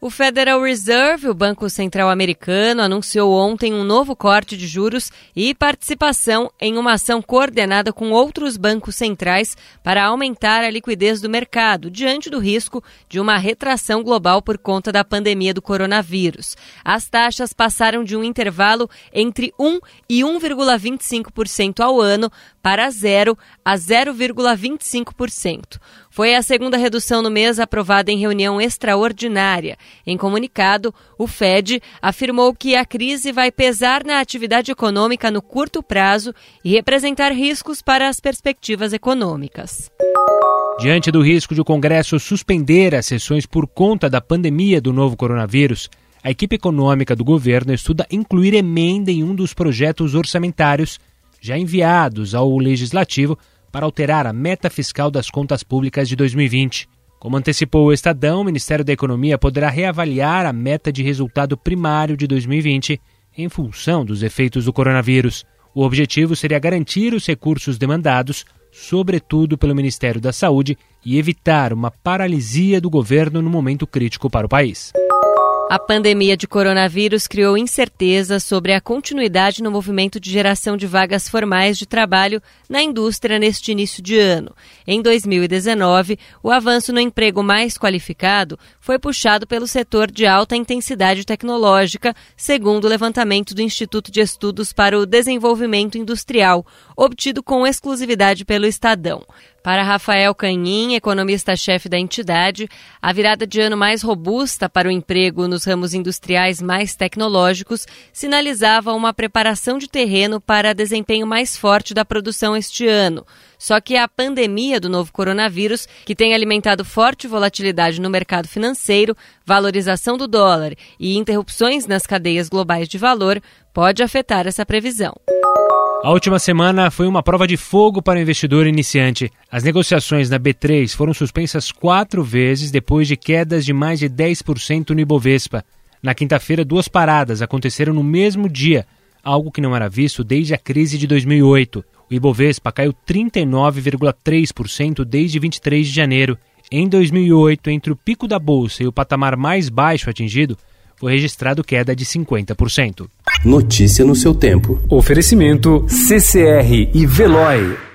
O Federal Reserve, o Banco Central Americano, anunciou ontem um novo corte de juros e participação em uma ação coordenada com outros bancos centrais para aumentar a liquidez do mercado, diante do risco de uma retração global por conta da pandemia do coronavírus. As taxas passaram de um intervalo entre 1 e 1,25% ao ano para 0 a 0,25%. Foi a segunda redução no mês aprovada em reunião extraordinária. Em comunicado, o Fed afirmou que a crise vai pesar na atividade econômica no curto prazo e representar riscos para as perspectivas econômicas. Diante do risco de o Congresso suspender as sessões por conta da pandemia do novo coronavírus, a equipe econômica do governo estuda incluir emenda em um dos projetos orçamentários já enviados ao Legislativo para alterar a meta fiscal das contas públicas de 2020. Como antecipou o Estadão, o Ministério da Economia poderá reavaliar a meta de resultado primário de 2020 em função dos efeitos do coronavírus. O objetivo seria garantir os recursos demandados, sobretudo pelo Ministério da Saúde, e evitar uma paralisia do governo no momento crítico para o país. A pandemia de coronavírus criou incerteza sobre a continuidade no movimento de geração de vagas formais de trabalho na indústria neste início de ano. Em 2019, o avanço no emprego mais qualificado foi puxado pelo setor de alta intensidade tecnológica, segundo o levantamento do Instituto de Estudos para o Desenvolvimento Industrial, obtido com exclusividade pelo Estadão. Para Rafael Canhim, economista-chefe da entidade, a virada de ano mais robusta para o emprego nos ramos industriais mais tecnológicos sinalizava uma preparação de terreno para desempenho mais forte da produção este ano. Só que a pandemia do novo coronavírus, que tem alimentado forte volatilidade no mercado financeiro, valorização do dólar e interrupções nas cadeias globais de valor, pode afetar essa previsão. A última semana foi uma prova de fogo para o investidor iniciante. As negociações na B3 foram suspensas quatro vezes depois de quedas de mais de 10% no Ibovespa. Na quinta-feira, duas paradas aconteceram no mesmo dia, algo que não era visto desde a crise de 2008. O Ibovespa caiu 39,3% desde 23 de janeiro. Em 2008, entre o pico da bolsa e o patamar mais baixo atingido, foi registrado queda de 50%. Notícia no seu tempo. Oferecimento CCR e Veloy.